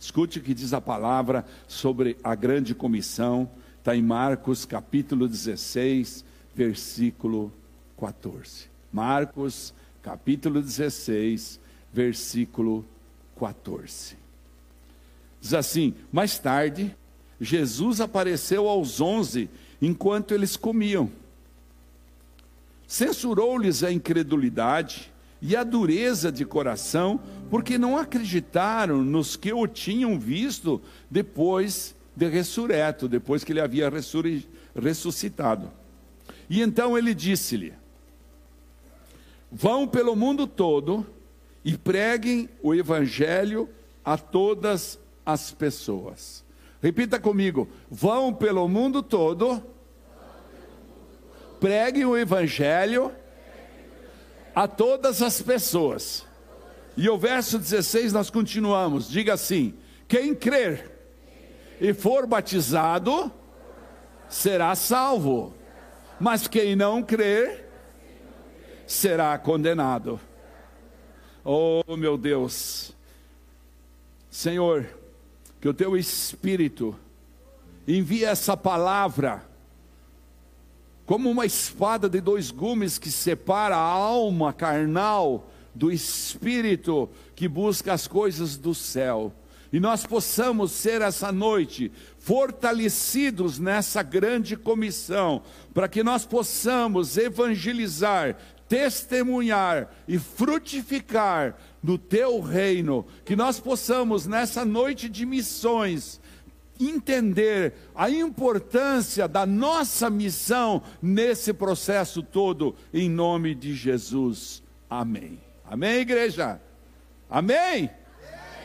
Escute o que diz a palavra sobre a grande comissão, está em Marcos capítulo 16, versículo 14. Marcos capítulo 16, versículo 14. Diz assim: Mais tarde, Jesus apareceu aos onze enquanto eles comiam. Censurou-lhes a incredulidade e a dureza de coração, porque não acreditaram nos que o tinham visto depois de ressurreto, depois que ele havia ressuscitado. E então ele disse-lhe: Vão pelo mundo todo e preguem o evangelho a todas as pessoas. Repita comigo: vão pelo mundo todo, preguem o evangelho a todas as pessoas. E o verso 16 nós continuamos, diga assim: quem crer e for batizado será salvo, mas quem não crer será condenado. Oh, meu Deus. Senhor, que o teu espírito envie essa palavra como uma espada de dois gumes que separa a alma carnal do espírito que busca as coisas do céu. E nós possamos ser essa noite fortalecidos nessa grande comissão, para que nós possamos evangelizar, testemunhar e frutificar no teu reino, que nós possamos nessa noite de missões entender a importância da nossa missão nesse processo todo, em nome de Jesus. Amém. Amém, igreja? Amém?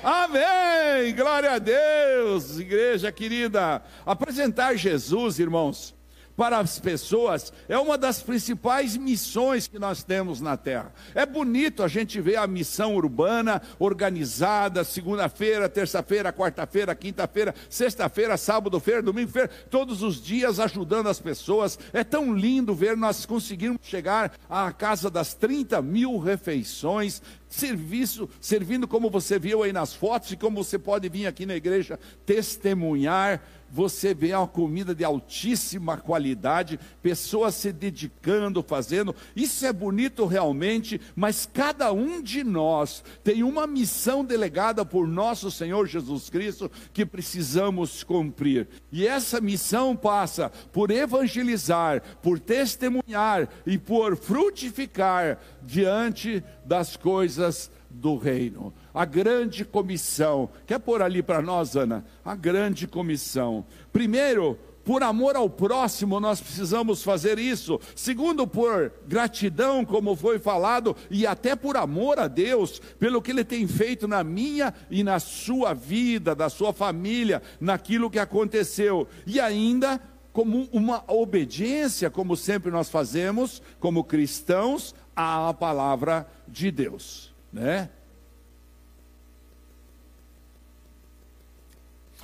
Amém! Glória a Deus, igreja querida. Apresentar Jesus, irmãos, para as pessoas é uma das principais missões que nós temos na terra. É bonito a gente ver a missão urbana organizada, segunda-feira, terça-feira, quarta-feira, quinta-feira, sexta-feira, sábado, feira, domingo, feira, todos os dias ajudando as pessoas. É tão lindo ver nós conseguirmos chegar à casa das 30 mil refeições serviço, servindo como você viu aí nas fotos e como você pode vir aqui na igreja testemunhar você vê uma comida de altíssima qualidade, pessoas se dedicando, fazendo. Isso é bonito realmente, mas cada um de nós tem uma missão delegada por nosso Senhor Jesus Cristo que precisamos cumprir. E essa missão passa por evangelizar, por testemunhar e por frutificar diante das coisas do reino a grande comissão. Quer pôr ali para nós, Ana? A grande comissão. Primeiro, por amor ao próximo, nós precisamos fazer isso. Segundo, por gratidão, como foi falado, e até por amor a Deus, pelo que Ele tem feito na minha e na sua vida, da sua família, naquilo que aconteceu. E ainda, como uma obediência, como sempre nós fazemos, como cristãos, à palavra de Deus. Né?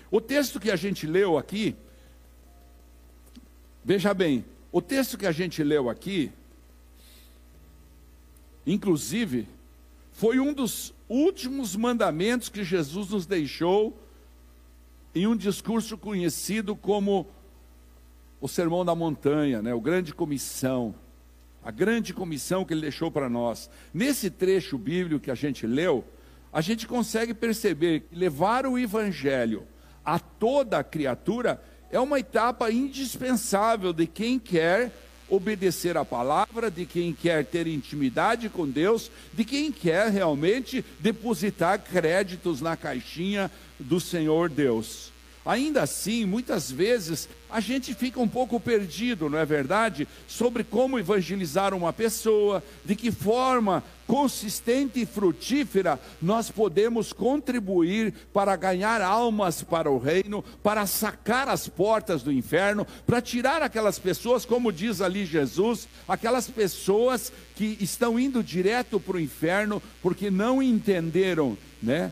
O texto que a gente leu aqui, veja bem, o texto que a gente leu aqui, inclusive, foi um dos últimos mandamentos que Jesus nos deixou em um discurso conhecido como o Sermão da Montanha, né? o Grande Comissão. A grande comissão que ele deixou para nós. Nesse trecho bíblico que a gente leu, a gente consegue perceber que levar o Evangelho a toda a criatura é uma etapa indispensável de quem quer obedecer a palavra, de quem quer ter intimidade com Deus, de quem quer realmente depositar créditos na caixinha do Senhor Deus. Ainda assim, muitas vezes a gente fica um pouco perdido, não é verdade? Sobre como evangelizar uma pessoa, de que forma consistente e frutífera nós podemos contribuir para ganhar almas para o reino, para sacar as portas do inferno, para tirar aquelas pessoas, como diz ali Jesus, aquelas pessoas que estão indo direto para o inferno porque não entenderam, né?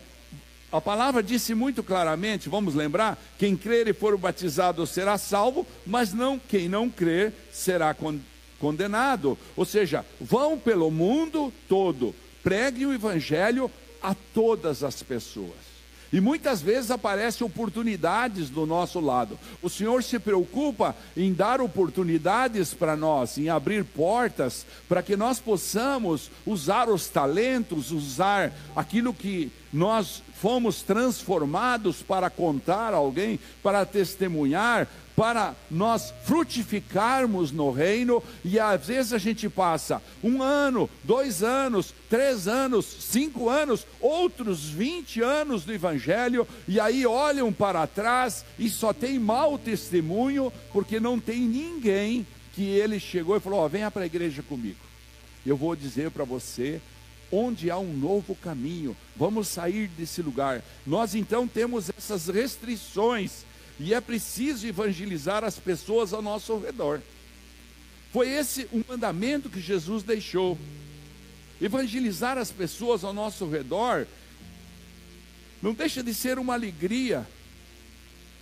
A palavra disse muito claramente, vamos lembrar, quem crer e for batizado será salvo, mas não quem não crer será condenado. Ou seja, vão pelo mundo todo, preguem o evangelho a todas as pessoas. E muitas vezes aparecem oportunidades do nosso lado. O Senhor se preocupa em dar oportunidades para nós, em abrir portas, para que nós possamos usar os talentos, usar aquilo que nós fomos transformados para contar a alguém, para testemunhar, para nós frutificarmos no reino, e às vezes a gente passa um ano, dois anos, três anos, cinco anos, outros vinte anos do Evangelho, e aí olham para trás e só tem mau testemunho, porque não tem ninguém que ele chegou e falou: oh, venha para a igreja comigo. Eu vou dizer para você onde há um novo caminho. Vamos sair desse lugar. Nós então temos essas restrições e é preciso evangelizar as pessoas ao nosso redor. Foi esse o mandamento que Jesus deixou. Evangelizar as pessoas ao nosso redor não deixa de ser uma alegria.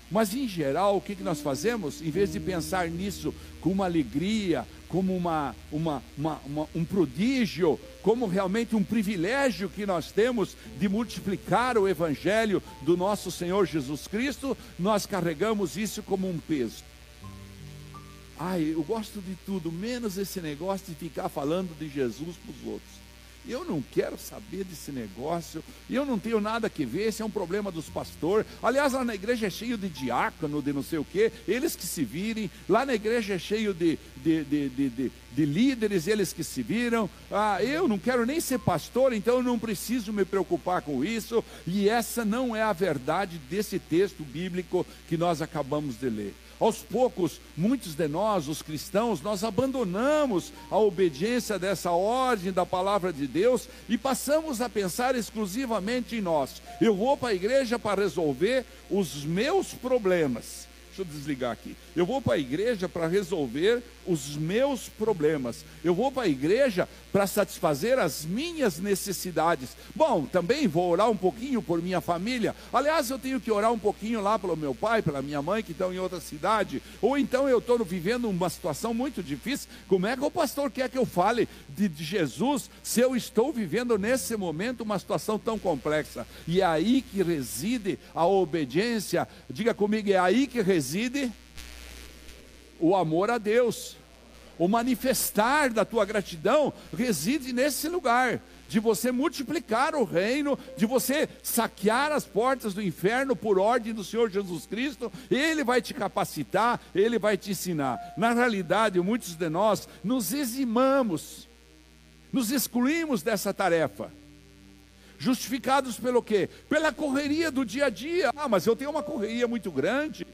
Mas em geral, o que, que nós fazemos? Em vez de pensar nisso com uma alegria, como uma, uma, uma, uma, um prodígio, como realmente um privilégio que nós temos de multiplicar o Evangelho do nosso Senhor Jesus Cristo, nós carregamos isso como um peso. Ai, eu gosto de tudo, menos esse negócio de ficar falando de Jesus para os outros. Eu não quero saber desse negócio, eu não tenho nada que ver, esse é um problema dos pastores. Aliás, lá na igreja é cheio de diácono, de não sei o quê, eles que se virem. Lá na igreja é cheio de, de, de, de, de, de líderes, eles que se viram. Ah, eu não quero nem ser pastor, então eu não preciso me preocupar com isso. E essa não é a verdade desse texto bíblico que nós acabamos de ler. Aos poucos, muitos de nós, os cristãos, nós abandonamos a obediência dessa ordem da palavra de Deus e passamos a pensar exclusivamente em nós. Eu vou para a igreja para resolver os meus problemas. Deixa eu desligar aqui. Eu vou para a igreja para resolver os meus problemas. Eu vou para a igreja para satisfazer as minhas necessidades. Bom, também vou orar um pouquinho por minha família. Aliás, eu tenho que orar um pouquinho lá pelo meu pai, pela minha mãe que estão em outra cidade. Ou então eu estou vivendo uma situação muito difícil. Como é que o pastor quer que eu fale de, Jesus se eu estou vivendo nesse momento uma situação tão complexa? E é aí que reside a obediência. Diga comigo, é aí que reside o amor a Deus. O manifestar da tua gratidão reside nesse lugar, de você multiplicar o reino, de você saquear as portas do inferno por ordem do Senhor Jesus Cristo, Ele vai te capacitar, Ele vai te ensinar. Na realidade, muitos de nós nos eximamos, nos excluímos dessa tarefa. Justificados pelo quê? Pela correria do dia a dia. Ah, mas eu tenho uma correria muito grande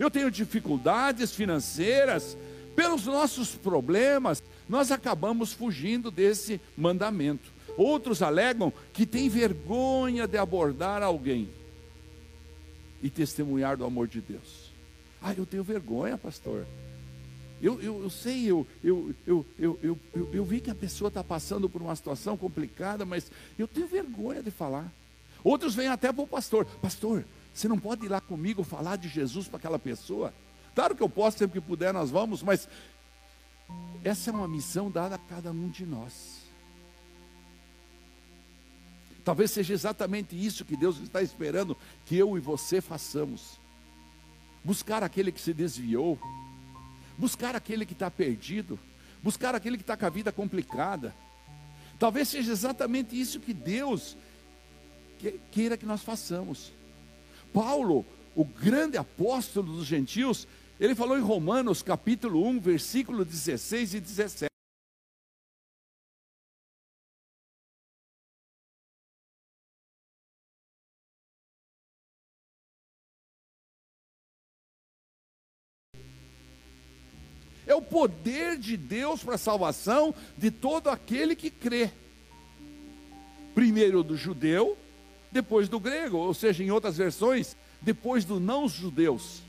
eu tenho dificuldades financeiras, pelos nossos problemas, nós acabamos fugindo desse mandamento. Outros alegam que tem vergonha de abordar alguém e testemunhar do amor de Deus. Ah, eu tenho vergonha, pastor. Eu, eu, eu sei, eu, eu, eu, eu, eu, eu, eu vi que a pessoa está passando por uma situação complicada, mas eu tenho vergonha de falar. Outros vêm até para o pastor: Pastor, você não pode ir lá comigo falar de Jesus para aquela pessoa? Claro que eu posso, sempre que puder, nós vamos, mas essa é uma missão dada a cada um de nós. Talvez seja exatamente isso que Deus está esperando que eu e você façamos. Buscar aquele que se desviou, buscar aquele que está perdido, buscar aquele que está com a vida complicada. Talvez seja exatamente isso que Deus queira que nós façamos. Paulo, o grande apóstolo dos gentios, ele falou em Romanos capítulo 1, versículo 16 e 17. É o poder de Deus para a salvação de todo aquele que crê. Primeiro do judeu, depois do grego, ou seja, em outras versões, depois do não-judeus.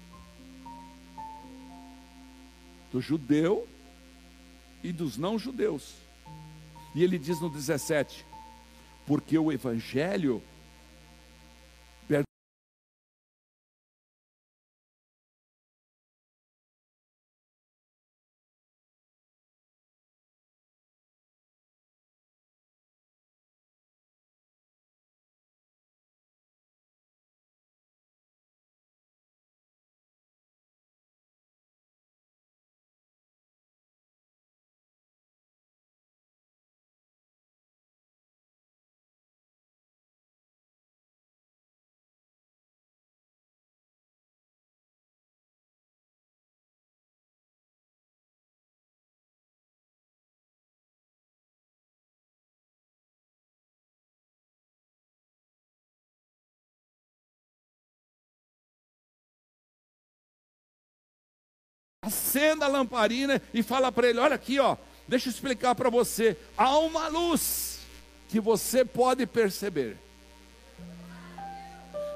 Do judeu e dos não-judeus. E ele diz no 17: porque o evangelho acenda a lamparina e fala para ele: Olha aqui, ó, deixa eu explicar para você. Há uma luz que você pode perceber.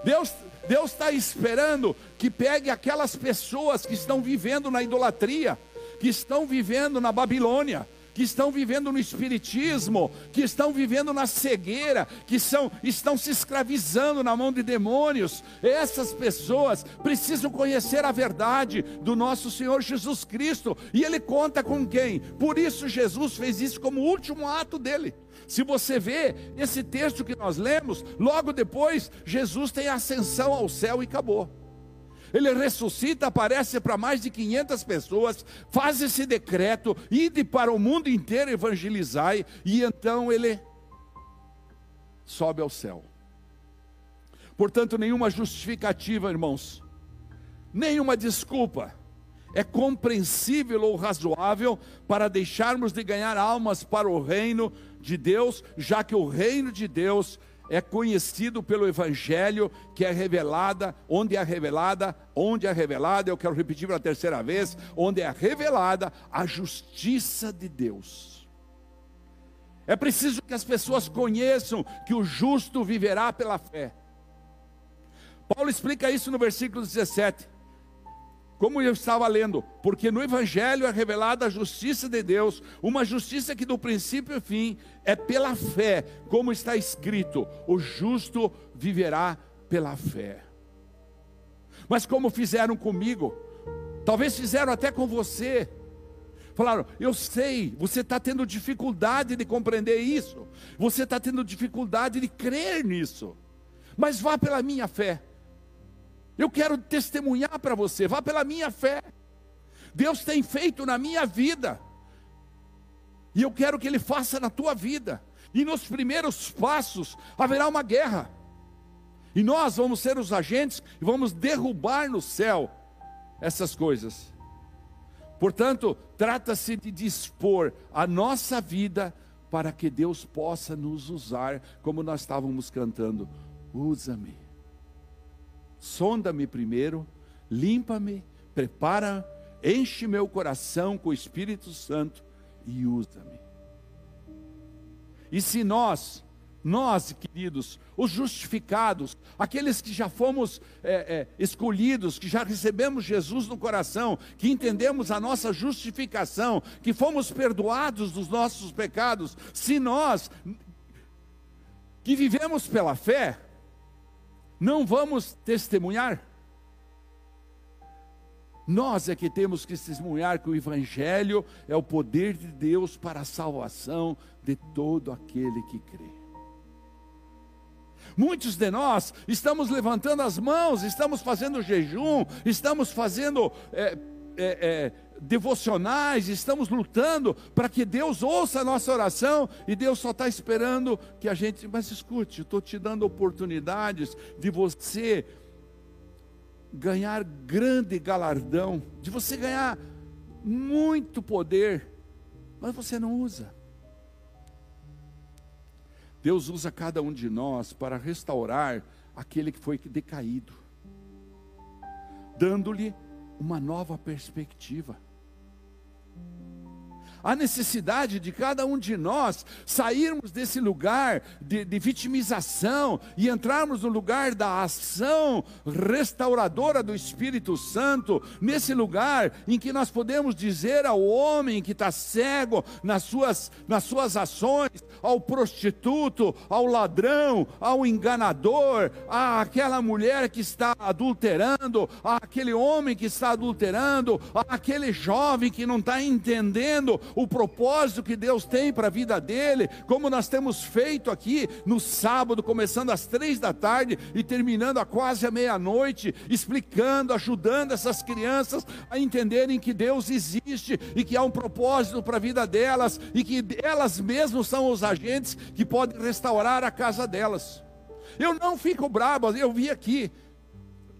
Deus Deus está esperando que pegue aquelas pessoas que estão vivendo na idolatria, que estão vivendo na Babilônia, que estão vivendo no espiritismo, que estão vivendo na cegueira, que são, estão se escravizando na mão de demônios. Essas pessoas precisam conhecer a verdade do nosso Senhor Jesus Cristo. E ele conta com quem? Por isso Jesus fez isso como último ato dele. Se você vê esse texto que nós lemos, logo depois Jesus tem ascensão ao céu e acabou ele ressuscita, aparece para mais de 500 pessoas, faz esse decreto, ide para o mundo inteiro evangelizai, e então ele sobe ao céu. Portanto, nenhuma justificativa, irmãos, nenhuma desculpa é compreensível ou razoável para deixarmos de ganhar almas para o reino de Deus, já que o reino de Deus é conhecido pelo evangelho que é revelada, onde é revelada, onde é revelada, eu quero repetir pela terceira vez, onde é revelada a justiça de Deus. É preciso que as pessoas conheçam que o justo viverá pela fé. Paulo explica isso no versículo 17. Como eu estava lendo, porque no Evangelho é revelada a justiça de Deus, uma justiça que do princípio ao fim é pela fé, como está escrito: o justo viverá pela fé. Mas como fizeram comigo, talvez fizeram até com você, falaram: Eu sei, você está tendo dificuldade de compreender isso, você está tendo dificuldade de crer nisso, mas vá pela minha fé. Eu quero testemunhar para você, vá pela minha fé. Deus tem feito na minha vida, e eu quero que Ele faça na tua vida. E nos primeiros passos haverá uma guerra, e nós vamos ser os agentes e vamos derrubar no céu essas coisas. Portanto, trata-se de dispor a nossa vida para que Deus possa nos usar, como nós estávamos cantando: usa-me sonda-me primeiro, limpa-me, prepara, enche meu coração com o Espírito Santo e usa-me. E se nós, nós queridos, os justificados, aqueles que já fomos é, é, escolhidos, que já recebemos Jesus no coração, que entendemos a nossa justificação, que fomos perdoados dos nossos pecados, se nós que vivemos pela fé, não vamos testemunhar? Nós é que temos que testemunhar que o Evangelho é o poder de Deus para a salvação de todo aquele que crê. Muitos de nós estamos levantando as mãos, estamos fazendo jejum, estamos fazendo é, é, é, devocionais, estamos lutando para que Deus ouça a nossa oração e Deus só está esperando que a gente. Mas escute, estou te dando oportunidades de você ganhar grande galardão, de você ganhar muito poder, mas você não usa. Deus usa cada um de nós para restaurar aquele que foi decaído, dando-lhe uma nova perspectiva a necessidade de cada um de nós sairmos desse lugar de, de vitimização e entrarmos no lugar da ação restauradora do Espírito Santo, nesse lugar em que nós podemos dizer ao homem que está cego nas suas, nas suas ações, ao prostituto, ao ladrão, ao enganador, àquela mulher que está adulterando, àquele homem que está adulterando, àquele jovem que não está entendendo o propósito que Deus tem para a vida dele, como nós temos feito aqui no sábado, começando às três da tarde e terminando a quase a meia-noite, explicando, ajudando essas crianças a entenderem que Deus existe e que há um propósito para a vida delas e que elas mesmas são os agentes que podem restaurar a casa delas. Eu não fico bravo, eu vi aqui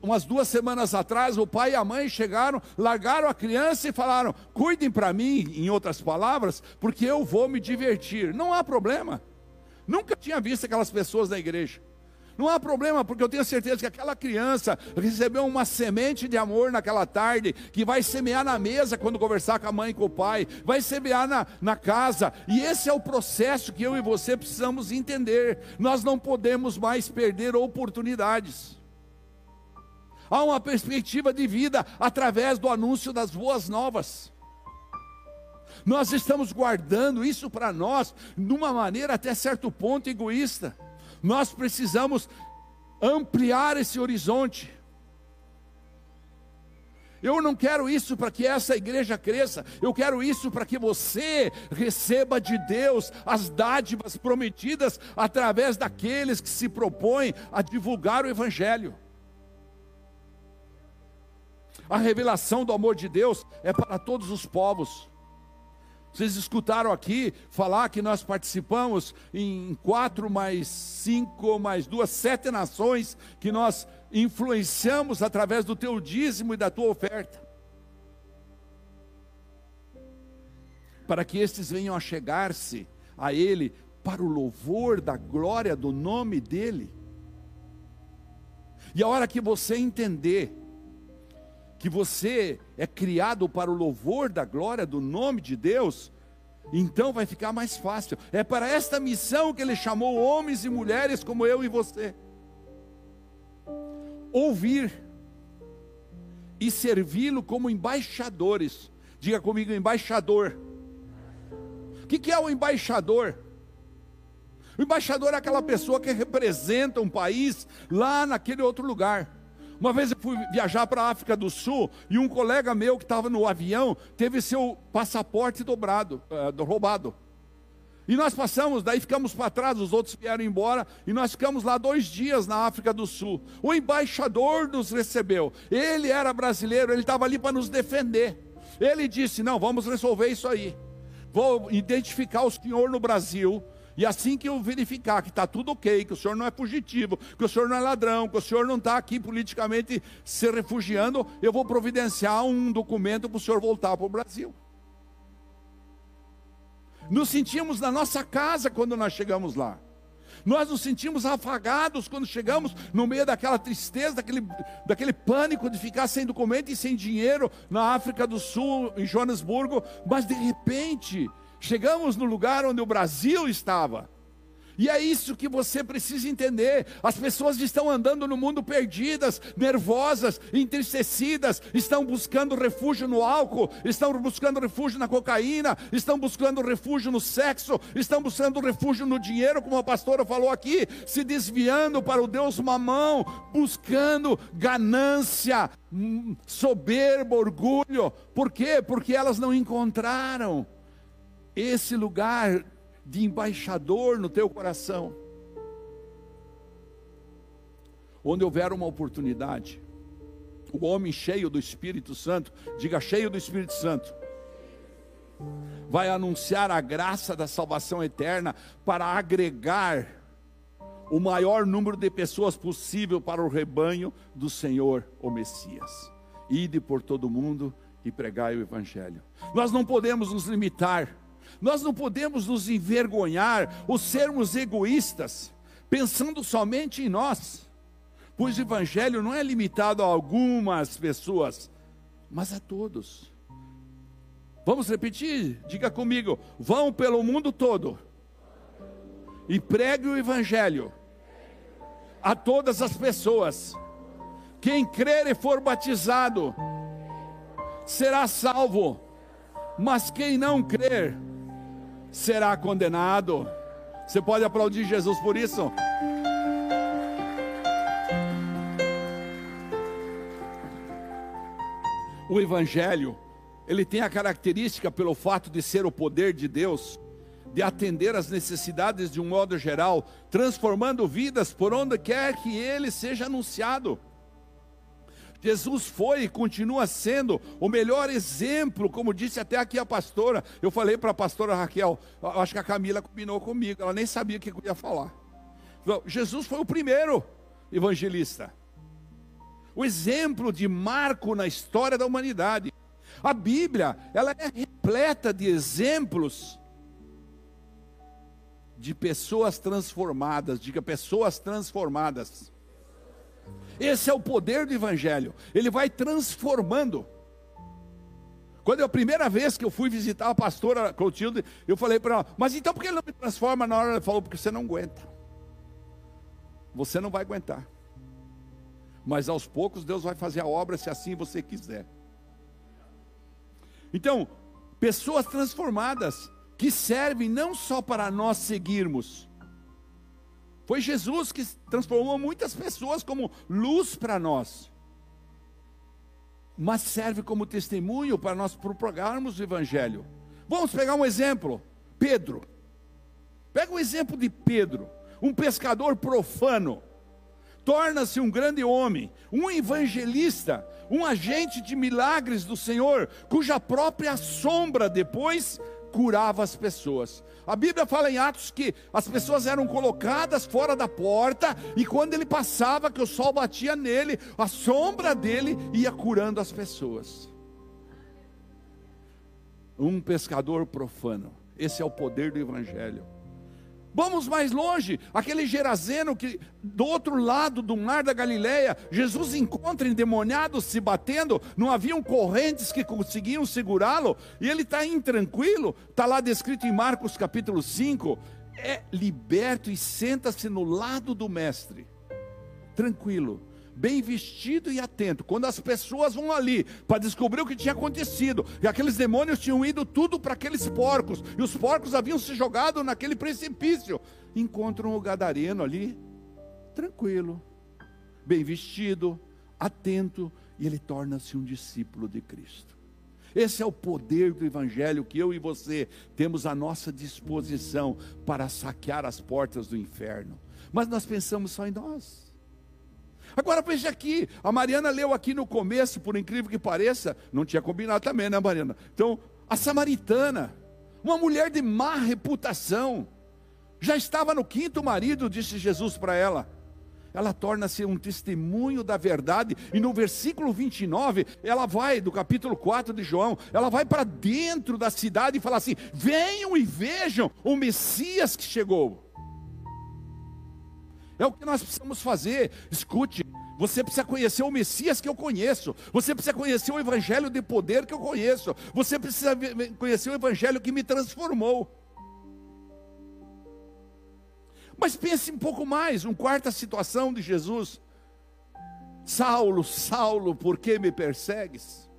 umas duas semanas atrás, o pai e a mãe chegaram, largaram a criança e falaram: cuidem para mim, em outras palavras, porque eu vou me divertir. Não há problema. Nunca tinha visto aquelas pessoas na igreja. Não há problema, porque eu tenho certeza que aquela criança recebeu uma semente de amor naquela tarde, que vai semear na mesa quando conversar com a mãe e com o pai, vai semear na, na casa, e esse é o processo que eu e você precisamos entender. Nós não podemos mais perder oportunidades. Há uma perspectiva de vida através do anúncio das boas novas. Nós estamos guardando isso para nós de uma maneira até certo ponto egoísta. Nós precisamos ampliar esse horizonte. Eu não quero isso para que essa igreja cresça, eu quero isso para que você receba de Deus as dádivas prometidas através daqueles que se propõem a divulgar o Evangelho. A revelação do amor de Deus é para todos os povos. Vocês escutaram aqui falar que nós participamos em quatro mais cinco mais duas, sete nações que nós influenciamos através do teu dízimo e da tua oferta. Para que estes venham a chegar-se a Ele para o louvor da glória do nome dEle. E a hora que você entender que você é criado para o louvor da glória do nome de Deus, então vai ficar mais fácil. É para esta missão que ele chamou homens e mulheres como eu e você. Ouvir e servi-lo como embaixadores. Diga comigo, embaixador. O que é o embaixador? O embaixador é aquela pessoa que representa um país lá naquele outro lugar. Uma vez eu fui viajar para a África do Sul e um colega meu que estava no avião teve seu passaporte dobrado, uh, roubado. E nós passamos, daí ficamos para trás, os outros vieram embora, e nós ficamos lá dois dias na África do Sul. O embaixador nos recebeu, ele era brasileiro, ele estava ali para nos defender. Ele disse: Não, vamos resolver isso aí. Vou identificar o senhor no Brasil, e assim que eu verificar que está tudo ok, que o senhor não é fugitivo, que o senhor não é ladrão, que o senhor não está aqui politicamente se refugiando, eu vou providenciar um documento para o senhor voltar para o Brasil. Nos sentimos na nossa casa quando nós chegamos lá. Nós nos sentimos afagados quando chegamos no meio daquela tristeza, daquele, daquele pânico de ficar sem documento e sem dinheiro na África do Sul, em Joanesburgo, mas de repente Chegamos no lugar onde o Brasil estava. E é isso que você precisa entender. As pessoas estão andando no mundo perdidas, nervosas, entristecidas, estão buscando refúgio no álcool, estão buscando refúgio na cocaína, estão buscando refúgio no sexo, estão buscando refúgio no dinheiro, como a pastora falou aqui, se desviando para o Deus mamão, buscando ganância, hum, soberbo, orgulho. Por quê? Porque elas não encontraram esse lugar de embaixador no teu coração. Onde houver uma oportunidade, o homem cheio do Espírito Santo, diga cheio do Espírito Santo, vai anunciar a graça da salvação eterna para agregar o maior número de pessoas possível para o rebanho do Senhor, o Messias. Ide por todo mundo e pregai o Evangelho. Nós não podemos nos limitar nós não podemos nos envergonhar ou sermos egoístas, pensando somente em nós, pois o Evangelho não é limitado a algumas pessoas, mas a todos. Vamos repetir? Diga comigo: vão pelo mundo todo e pregue o Evangelho a todas as pessoas. Quem crer e for batizado será salvo, mas quem não crer será condenado. Você pode aplaudir Jesus por isso? O Evangelho, ele tem a característica, pelo fato de ser o poder de Deus, de atender às necessidades de um modo geral, transformando vidas por onde quer que ele seja anunciado. Jesus foi e continua sendo o melhor exemplo, como disse até aqui a pastora. Eu falei para a pastora Raquel, acho que a Camila combinou comigo, ela nem sabia o que eu ia falar. Jesus foi o primeiro evangelista, o exemplo de marco na história da humanidade. A Bíblia, ela é repleta de exemplos de pessoas transformadas. Diga pessoas transformadas. Esse é o poder do Evangelho. Ele vai transformando. Quando é a primeira vez que eu fui visitar a pastora Clotilde, eu falei para ela, mas então por que ele não me transforma na hora? Ela falou, porque você não aguenta. Você não vai aguentar. Mas aos poucos Deus vai fazer a obra se assim você quiser. Então, pessoas transformadas que servem não só para nós seguirmos. Foi Jesus que transformou muitas pessoas como luz para nós. Mas serve como testemunho para nós propagarmos o evangelho. Vamos pegar um exemplo, Pedro. Pega o exemplo de Pedro, um pescador profano torna-se um grande homem, um evangelista, um agente de milagres do Senhor, cuja própria sombra depois curava as pessoas. A Bíblia fala em Atos que as pessoas eram colocadas fora da porta e quando ele passava, que o sol batia nele, a sombra dele ia curando as pessoas. Um pescador profano. Esse é o poder do evangelho. Vamos mais longe, aquele Gerazeno que do outro lado do mar da Galileia, Jesus encontra endemoniados se batendo, não haviam correntes que conseguiam segurá-lo, e ele está intranquilo, está lá descrito em Marcos capítulo 5, é liberto e senta-se no lado do mestre, tranquilo bem vestido e atento. Quando as pessoas vão ali para descobrir o que tinha acontecido, e aqueles demônios tinham ido tudo para aqueles porcos, e os porcos haviam se jogado naquele precipício, encontram o gadareno ali, tranquilo, bem vestido, atento, e ele torna-se um discípulo de Cristo. Esse é o poder do Evangelho que eu e você temos à nossa disposição para saquear as portas do inferno. Mas nós pensamos só em nós. Agora veja aqui, a Mariana leu aqui no começo, por incrível que pareça, não tinha combinado também, né, Mariana? Então, a samaritana, uma mulher de má reputação, já estava no quinto marido, disse Jesus para ela. Ela torna-se um testemunho da verdade, e no versículo 29, ela vai, do capítulo 4 de João, ela vai para dentro da cidade e fala assim: venham e vejam o Messias que chegou. É o que nós precisamos fazer. Escute, você precisa conhecer o Messias que eu conheço. Você precisa conhecer o Evangelho de poder que eu conheço. Você precisa conhecer o Evangelho que me transformou. Mas pense um pouco mais, uma quarta situação de Jesus. Saulo, Saulo, por que me persegues?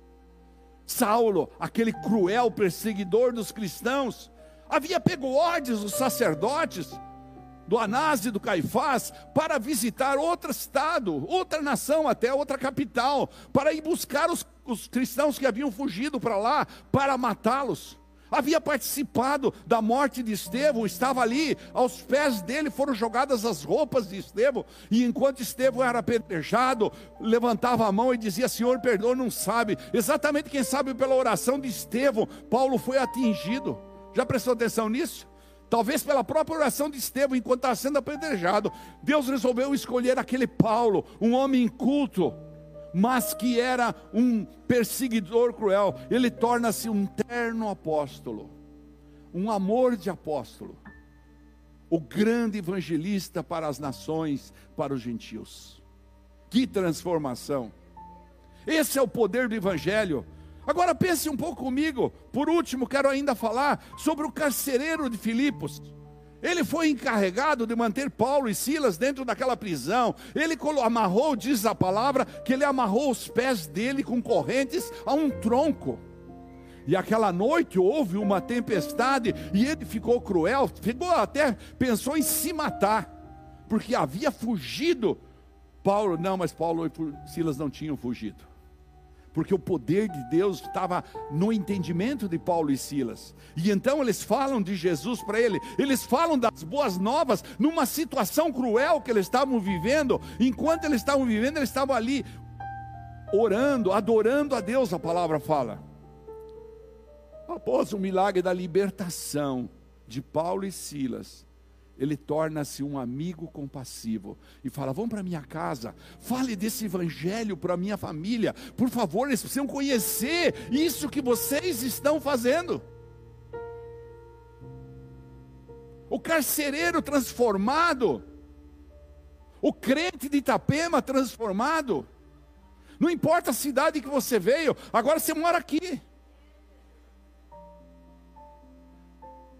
Saulo, aquele cruel perseguidor dos cristãos, havia pego ordens dos sacerdotes do Anás e do Caifás para visitar outro estado, outra nação, até outra capital, para ir buscar os, os cristãos que haviam fugido para lá, para matá-los. Havia participado da morte de Estevão, estava ali, aos pés dele foram jogadas as roupas de Estevão, e enquanto Estevão era apedrejado, levantava a mão e dizia: Senhor, perdoa, não sabe. Exatamente quem sabe pela oração de Estevão, Paulo foi atingido. Já prestou atenção nisso? Talvez pela própria oração de Estevão, enquanto estava sendo apedrejado, Deus resolveu escolher aquele Paulo, um homem inculto, mas que era um perseguidor cruel. Ele torna-se um terno apóstolo, um amor de apóstolo, o grande evangelista para as nações, para os gentios. Que transformação! Esse é o poder do evangelho. Agora pense um pouco comigo. Por último, quero ainda falar sobre o carcereiro de Filipos. Ele foi encarregado de manter Paulo e Silas dentro daquela prisão. Ele amarrou, diz a palavra, que ele amarrou os pés dele com correntes a um tronco. E aquela noite houve uma tempestade e ele ficou cruel, ficou até pensou em se matar, porque havia fugido. Paulo, não, mas Paulo e Silas não tinham fugido porque o poder de Deus estava no entendimento de Paulo e Silas. E então eles falam de Jesus para ele, eles falam das boas novas numa situação cruel que eles estavam vivendo. Enquanto eles estavam vivendo, eles estavam ali orando, adorando a Deus, a palavra fala. Após o milagre da libertação de Paulo e Silas, ele torna-se um amigo compassivo e fala: Vamos para minha casa, fale desse evangelho para minha família, por favor, eles precisam conhecer isso que vocês estão fazendo. O carcereiro transformado, o crente de Itapema transformado. Não importa a cidade que você veio, agora você mora aqui.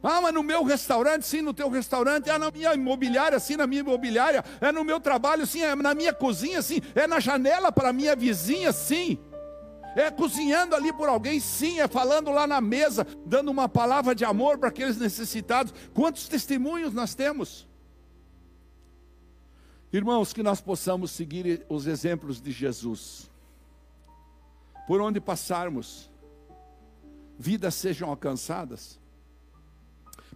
Ah, mas no meu restaurante, sim, no teu restaurante, é na minha imobiliária, sim, na minha imobiliária, é no meu trabalho, sim, é na minha cozinha, sim, é na janela para minha vizinha, sim. É cozinhando ali por alguém, sim, é falando lá na mesa, dando uma palavra de amor para aqueles necessitados. Quantos testemunhos nós temos? Irmãos, que nós possamos seguir os exemplos de Jesus. Por onde passarmos, vidas sejam alcançadas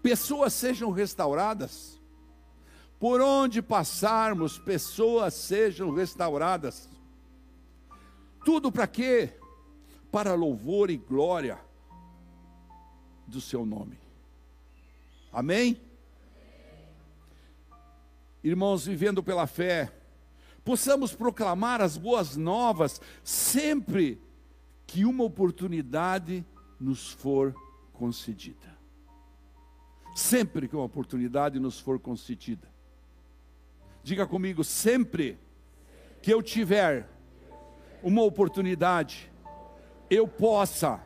pessoas sejam restauradas. Por onde passarmos, pessoas sejam restauradas. Tudo para quê? Para louvor e glória do seu nome. Amém? Irmãos, vivendo pela fé, possamos proclamar as boas novas sempre que uma oportunidade nos for concedida sempre que uma oportunidade nos for concedida. Diga comigo, sempre que eu tiver uma oportunidade, eu possa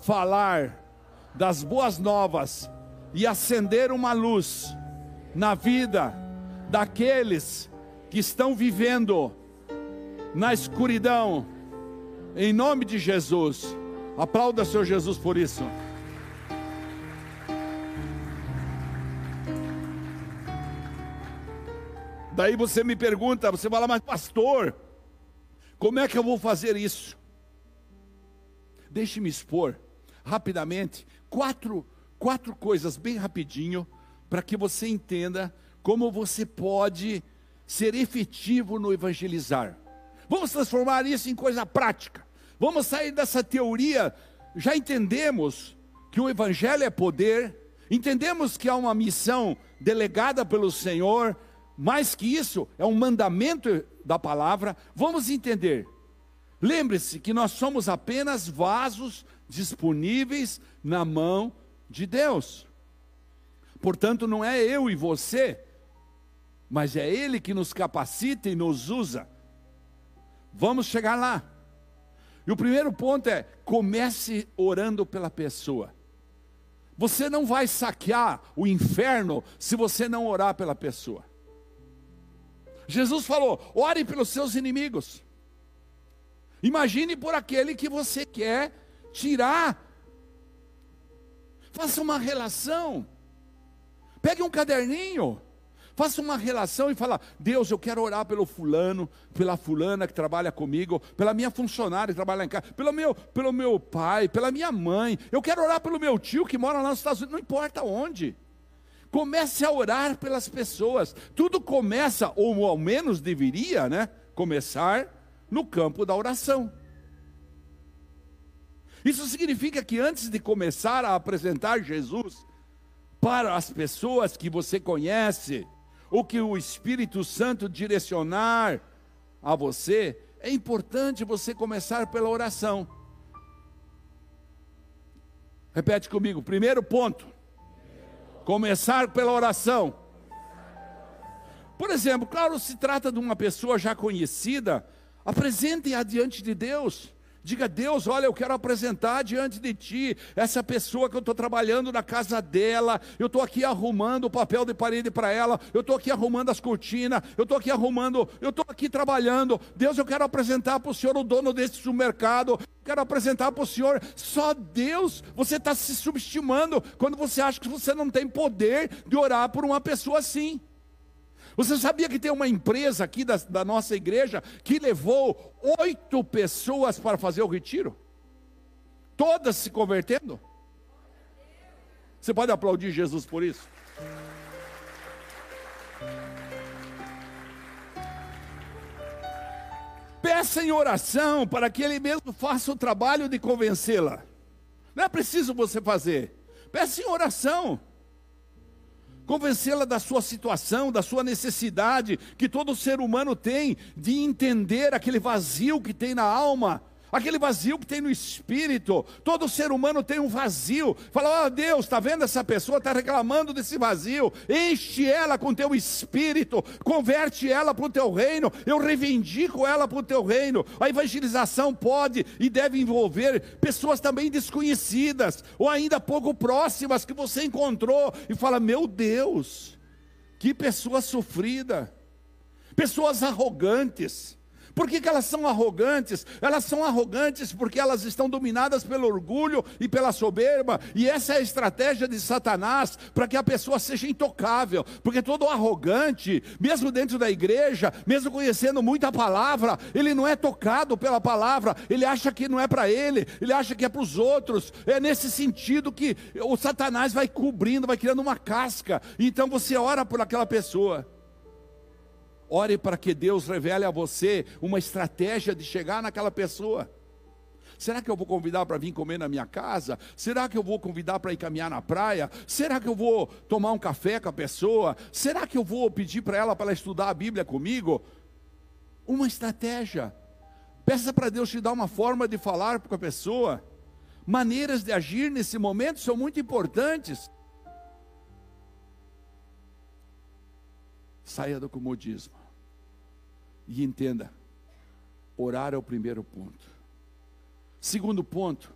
falar das boas novas e acender uma luz na vida daqueles que estão vivendo na escuridão, em nome de Jesus. Aplauda seu Jesus por isso. Daí você me pergunta, você fala, mas pastor, como é que eu vou fazer isso? Deixe-me expor rapidamente quatro, quatro coisas bem rapidinho para que você entenda como você pode ser efetivo no evangelizar. Vamos transformar isso em coisa prática. Vamos sair dessa teoria. Já entendemos que o evangelho é poder, entendemos que há uma missão delegada pelo Senhor mais que isso, é um mandamento da palavra. Vamos entender. Lembre-se que nós somos apenas vasos disponíveis na mão de Deus. Portanto, não é eu e você, mas é Ele que nos capacita e nos usa. Vamos chegar lá. E o primeiro ponto é: comece orando pela pessoa. Você não vai saquear o inferno se você não orar pela pessoa. Jesus falou: ore pelos seus inimigos. Imagine por aquele que você quer tirar. Faça uma relação. Pegue um caderninho. Faça uma relação e fala: Deus, eu quero orar pelo fulano, pela fulana que trabalha comigo, pela minha funcionária que trabalha em casa, pelo meu, pelo meu pai, pela minha mãe. Eu quero orar pelo meu tio que mora lá nos Estados Unidos, não importa onde. Comece a orar pelas pessoas. Tudo começa, ou ao menos deveria, né? Começar no campo da oração. Isso significa que antes de começar a apresentar Jesus para as pessoas que você conhece, ou que o Espírito Santo direcionar a você, é importante você começar pela oração. Repete comigo, primeiro ponto. Começar pela oração. Por exemplo, claro, se trata de uma pessoa já conhecida, apresente-a diante de Deus. Diga, Deus, olha, eu quero apresentar diante de ti essa pessoa que eu estou trabalhando na casa dela, eu estou aqui arrumando o papel de parede para ela, eu estou aqui arrumando as cortinas, eu estou aqui arrumando, eu estou aqui trabalhando. Deus, eu quero apresentar para o Senhor o dono desse supermercado, quero apresentar para o Senhor. Só Deus, você está se subestimando quando você acha que você não tem poder de orar por uma pessoa assim. Você sabia que tem uma empresa aqui da, da nossa igreja que levou oito pessoas para fazer o retiro? Todas se convertendo? Você pode aplaudir Jesus por isso? Peça em oração para que Ele mesmo faça o trabalho de convencê-la. Não é preciso você fazer. Peça em oração convencê-la da sua situação, da sua necessidade que todo ser humano tem de entender aquele vazio que tem na alma, aquele vazio que tem no espírito. Todo ser humano tem um vazio. Fala, ó oh, Deus, está vendo essa pessoa, está reclamando desse vazio. Enche ela com teu espírito, converte ela para o teu reino. Eu reivindico ela para o teu reino. A evangelização pode e deve envolver pessoas também desconhecidas, ou ainda pouco próximas que você encontrou e fala: Meu Deus, que pessoa sofrida, pessoas arrogantes por que, que, elas são arrogantes? Elas são arrogantes porque elas estão dominadas pelo orgulho e pela soberba, e essa é a estratégia de Satanás para que a pessoa seja intocável, porque todo arrogante, mesmo dentro da igreja, mesmo conhecendo muita palavra, ele não é tocado pela palavra, ele acha que não é para ele, ele acha que é para os outros, é nesse sentido que o Satanás vai cobrindo, vai criando uma casca, então você ora por aquela pessoa. Ore para que Deus revele a você uma estratégia de chegar naquela pessoa. Será que eu vou convidar para vir comer na minha casa? Será que eu vou convidar para ir caminhar na praia? Será que eu vou tomar um café com a pessoa? Será que eu vou pedir para ela para ela estudar a Bíblia comigo? Uma estratégia. Peça para Deus te dar uma forma de falar com a pessoa. Maneiras de agir nesse momento são muito importantes. Saia do comodismo. E entenda, orar é o primeiro ponto. Segundo ponto,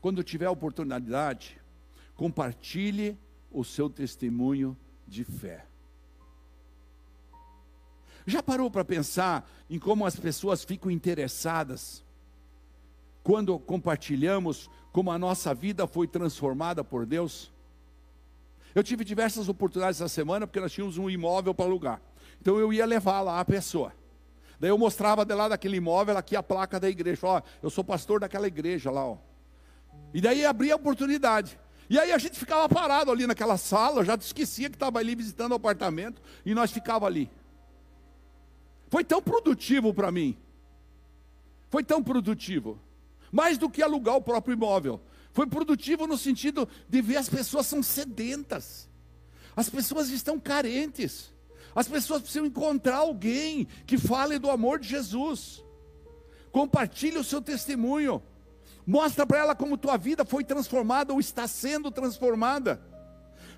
quando tiver oportunidade, compartilhe o seu testemunho de fé. Já parou para pensar em como as pessoas ficam interessadas quando compartilhamos como a nossa vida foi transformada por Deus? Eu tive diversas oportunidades essa semana porque nós tínhamos um imóvel para alugar. Então eu ia levar lá a pessoa. Daí eu mostrava de lá daquele imóvel aqui a placa da igreja. Ó, eu sou pastor daquela igreja lá, ó. E daí abria a oportunidade. E aí a gente ficava parado ali naquela sala, já esquecia que estava ali visitando o apartamento, e nós ficava ali. Foi tão produtivo para mim. Foi tão produtivo. Mais do que alugar o próprio imóvel. Foi produtivo no sentido de ver as pessoas são sedentas. As pessoas estão carentes. As pessoas precisam encontrar alguém que fale do amor de Jesus. Compartilhe o seu testemunho. Mostra para ela como tua vida foi transformada ou está sendo transformada.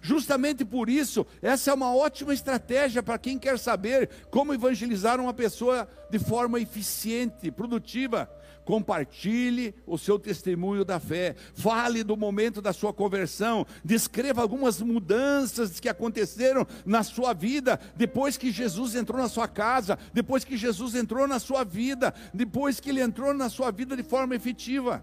Justamente por isso, essa é uma ótima estratégia para quem quer saber como evangelizar uma pessoa de forma eficiente, produtiva. Compartilhe o seu testemunho da fé, fale do momento da sua conversão, descreva algumas mudanças que aconteceram na sua vida depois que Jesus entrou na sua casa, depois que Jesus entrou na sua vida, depois que ele entrou na sua vida de forma efetiva.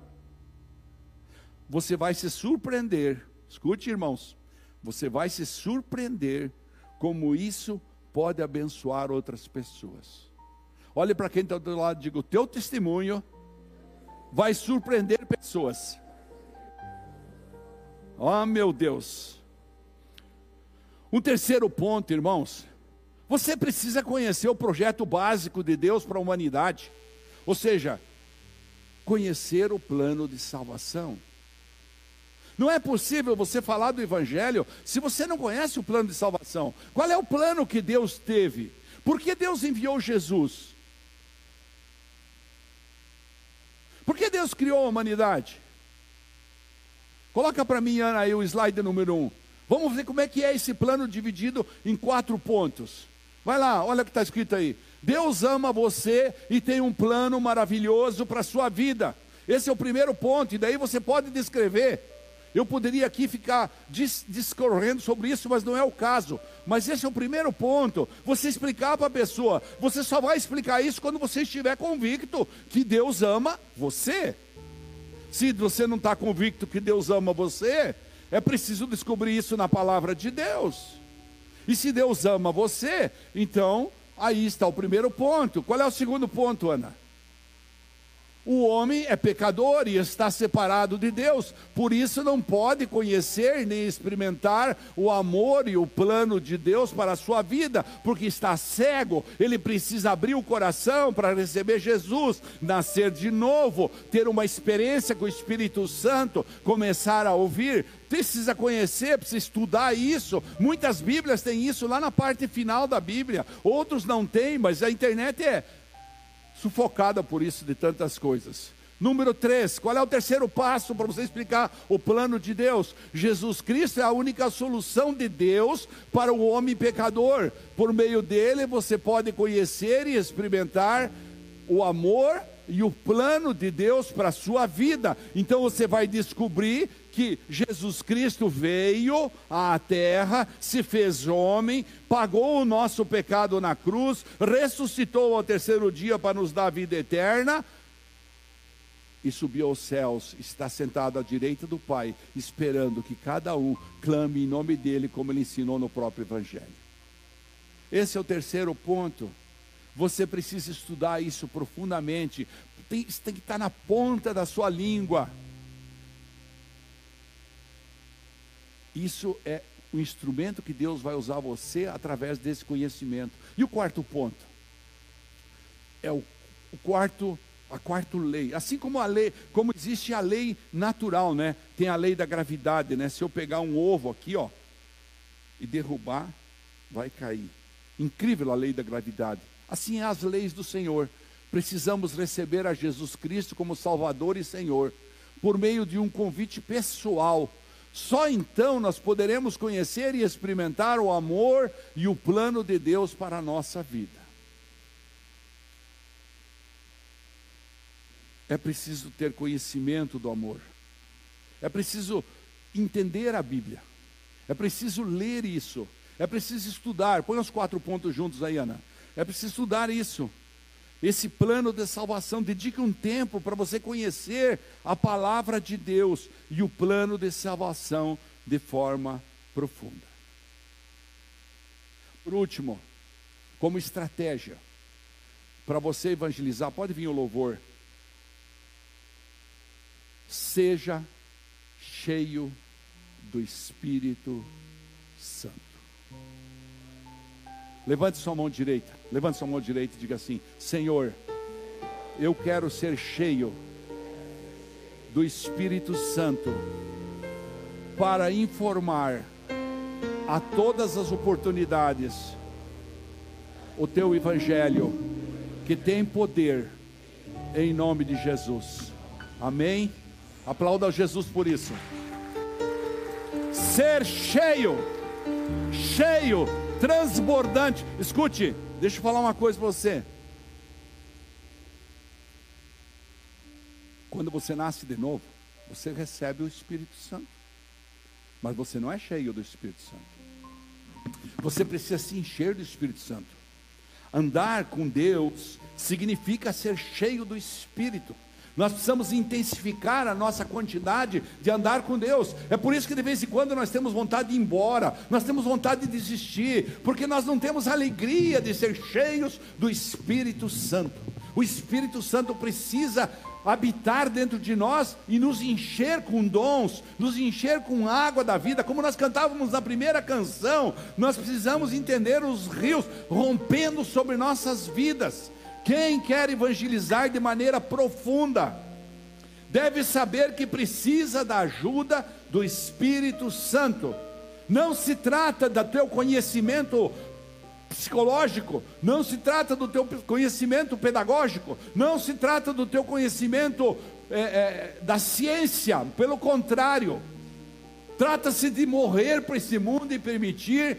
Você vai se surpreender, escute irmãos, você vai se surpreender como isso pode abençoar outras pessoas. Olhe para quem está do lado e diga: o teu testemunho vai surpreender pessoas. Oh, meu Deus. Um terceiro ponto, irmãos. Você precisa conhecer o projeto básico de Deus para a humanidade. Ou seja, conhecer o plano de salvação. Não é possível você falar do Evangelho se você não conhece o plano de salvação. Qual é o plano que Deus teve? Por que Deus enviou Jesus? Por que Deus criou a humanidade? Coloca para mim, Ana, aí o slide número um. Vamos ver como é que é esse plano dividido em quatro pontos. Vai lá, olha o que está escrito aí. Deus ama você e tem um plano maravilhoso para a sua vida. Esse é o primeiro ponto, e daí você pode descrever eu poderia aqui ficar dis discorrendo sobre isso, mas não é o caso. Mas esse é o primeiro ponto. Você explicar para a pessoa. Você só vai explicar isso quando você estiver convicto que Deus ama você. Se você não está convicto que Deus ama você, é preciso descobrir isso na palavra de Deus. E se Deus ama você, então aí está o primeiro ponto. Qual é o segundo ponto, Ana? O homem é pecador e está separado de Deus, por isso não pode conhecer nem experimentar o amor e o plano de Deus para a sua vida, porque está cego. Ele precisa abrir o coração para receber Jesus, nascer de novo, ter uma experiência com o Espírito Santo, começar a ouvir. Precisa conhecer, precisa estudar isso. Muitas Bíblias têm isso lá na parte final da Bíblia, outros não têm, mas a internet é sufocada por isso de tantas coisas. Número 3, qual é o terceiro passo para você explicar o plano de Deus? Jesus Cristo é a única solução de Deus para o homem pecador. Por meio dele você pode conhecer e experimentar o amor e o plano de Deus para a sua vida. Então você vai descobrir que Jesus Cristo veio à terra, se fez homem, pagou o nosso pecado na cruz, ressuscitou ao terceiro dia para nos dar a vida eterna e subiu aos céus, está sentado à direita do Pai, esperando que cada um clame em nome dele, como ele ensinou no próprio Evangelho. Esse é o terceiro ponto. Você precisa estudar isso profundamente, tem, isso tem que estar na ponta da sua língua. Isso é o instrumento que Deus vai usar você através desse conhecimento. E o quarto ponto? É o, o quarto a quarta lei. Assim como a lei, como existe a lei natural, né? Tem a lei da gravidade, né? Se eu pegar um ovo aqui, ó, e derrubar, vai cair. Incrível a lei da gravidade. Assim é as leis do Senhor. Precisamos receber a Jesus Cristo como Salvador e Senhor, por meio de um convite pessoal. Só então nós poderemos conhecer e experimentar o amor e o plano de Deus para a nossa vida. É preciso ter conhecimento do amor. É preciso entender a Bíblia. É preciso ler isso. É preciso estudar. Põe os quatro pontos juntos aí, Ana. É preciso estudar isso. Esse plano de salvação. Dedique um tempo para você conhecer a palavra de Deus e o plano de salvação de forma profunda. Por último, como estratégia para você evangelizar, pode vir o louvor seja cheio do Espírito Santo. Levante sua mão direita, levante sua mão direita e diga assim: Senhor, eu quero ser cheio do Espírito Santo para informar a todas as oportunidades o teu Evangelho, que tem poder, em nome de Jesus. Amém. Aplauda Jesus por isso. Ser cheio, cheio, transbordante. Escute, deixa eu falar uma coisa para você. Quando você nasce de novo, você recebe o Espírito Santo. Mas você não é cheio do Espírito Santo. Você precisa se encher do Espírito Santo. Andar com Deus significa ser cheio do Espírito. Nós precisamos intensificar a nossa quantidade de andar com Deus. É por isso que de vez em quando nós temos vontade de ir embora, nós temos vontade de desistir, porque nós não temos alegria de ser cheios do Espírito Santo. O Espírito Santo precisa habitar dentro de nós e nos encher com dons, nos encher com água da vida, como nós cantávamos na primeira canção. Nós precisamos entender os rios rompendo sobre nossas vidas. Quem quer evangelizar de maneira profunda, deve saber que precisa da ajuda do Espírito Santo. Não se trata do teu conhecimento psicológico, não se trata do teu conhecimento pedagógico, não se trata do teu conhecimento é, é, da ciência, pelo contrário, trata-se de morrer para esse mundo e permitir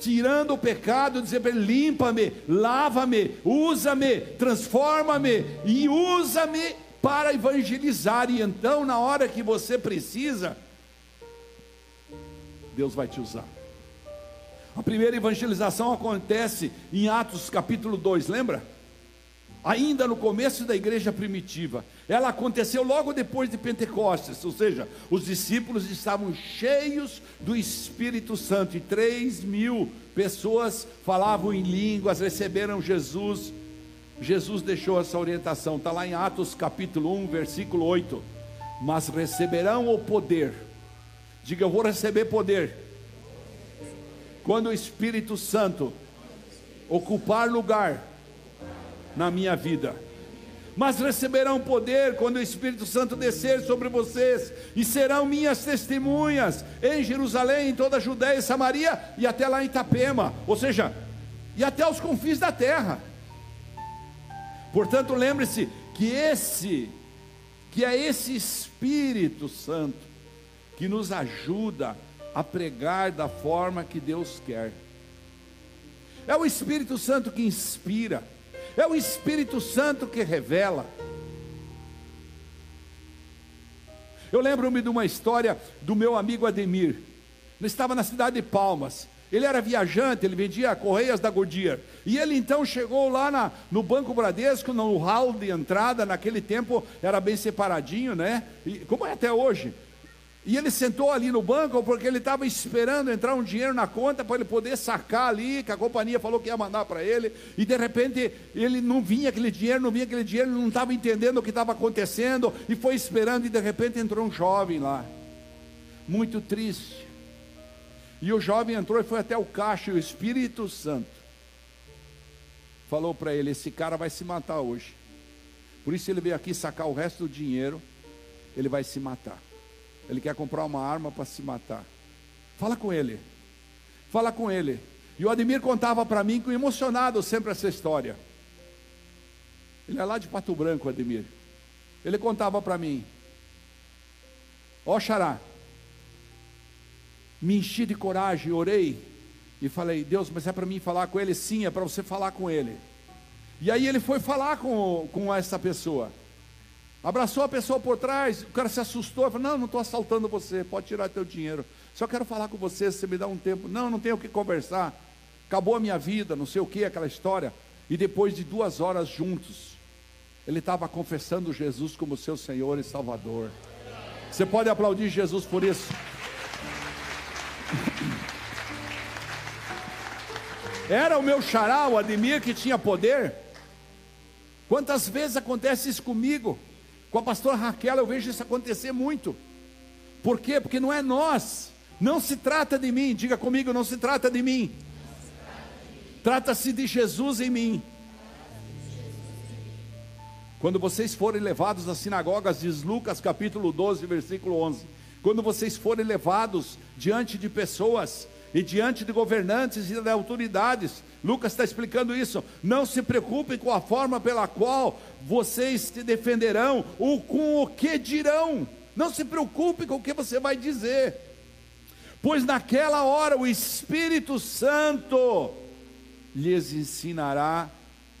tirando o pecado, dizer para ele: limpa-me, lava-me, usa-me, transforma-me e usa-me para evangelizar. E então, na hora que você precisa, Deus vai te usar. A primeira evangelização acontece em Atos capítulo 2, lembra? Ainda no começo da igreja primitiva. Ela aconteceu logo depois de Pentecostes, ou seja, os discípulos estavam cheios do Espírito Santo e 3 mil pessoas falavam em línguas, receberam Jesus. Jesus deixou essa orientação, está lá em Atos capítulo 1, versículo 8. Mas receberão o poder, diga eu vou receber poder, quando o Espírito Santo ocupar lugar na minha vida. Mas receberão poder quando o Espírito Santo descer sobre vocês, e serão minhas testemunhas em Jerusalém, em toda a Judéia e Samaria, e até lá em Itapema, ou seja, e até os confins da terra. Portanto, lembre-se que esse que é esse Espírito Santo que nos ajuda a pregar da forma que Deus quer. É o Espírito Santo que inspira, é o Espírito Santo que revela. Eu lembro-me de uma história do meu amigo Ademir. Ele estava na cidade de Palmas. Ele era viajante, ele vendia correias da Goodyear. E ele então chegou lá na, no Banco Bradesco, no hall de entrada, naquele tempo era bem separadinho, né? E, como é até hoje. E ele sentou ali no banco porque ele estava esperando entrar um dinheiro na conta para ele poder sacar ali, que a companhia falou que ia mandar para ele. E de repente ele não vinha aquele dinheiro, não vinha aquele dinheiro, ele não estava entendendo o que estava acontecendo e foi esperando e de repente entrou um jovem lá, muito triste. E o jovem entrou e foi até o caixa e o Espírito Santo falou para ele: esse cara vai se matar hoje. Por isso ele veio aqui sacar o resto do dinheiro, ele vai se matar. Ele quer comprar uma arma para se matar. Fala com ele. Fala com ele. E o Ademir contava para mim, emocionado sempre essa história. Ele é lá de Pato Branco, Ademir. Ele contava para mim: Ó Xará, me enchi de coragem, orei e falei: Deus, mas é para mim falar com ele? Sim, é para você falar com ele. E aí ele foi falar com, com essa pessoa. Abraçou a pessoa por trás, o cara se assustou, falou: Não, não estou assaltando você, pode tirar teu dinheiro. Só quero falar com você, você me dá um tempo. Não, não tenho o que conversar. Acabou a minha vida, não sei o que, aquela história. E depois de duas horas juntos, ele estava confessando Jesus como seu Senhor e Salvador. Você pode aplaudir Jesus por isso? Era o meu xará, o Ademir, que tinha poder. Quantas vezes acontece isso comigo? Com a pastora Raquel eu vejo isso acontecer muito. Por quê? Porque não é nós. Não se trata de mim. Diga comigo, não se trata de mim. Trata-se de Jesus em mim. Quando vocês forem levados às sinagogas, diz Lucas capítulo 12, versículo 11. Quando vocês forem levados diante de pessoas e diante de governantes e de autoridades. Lucas está explicando isso. Não se preocupem com a forma pela qual vocês se defenderão ou com o que dirão. Não se preocupe com o que você vai dizer, pois naquela hora o Espírito Santo lhes ensinará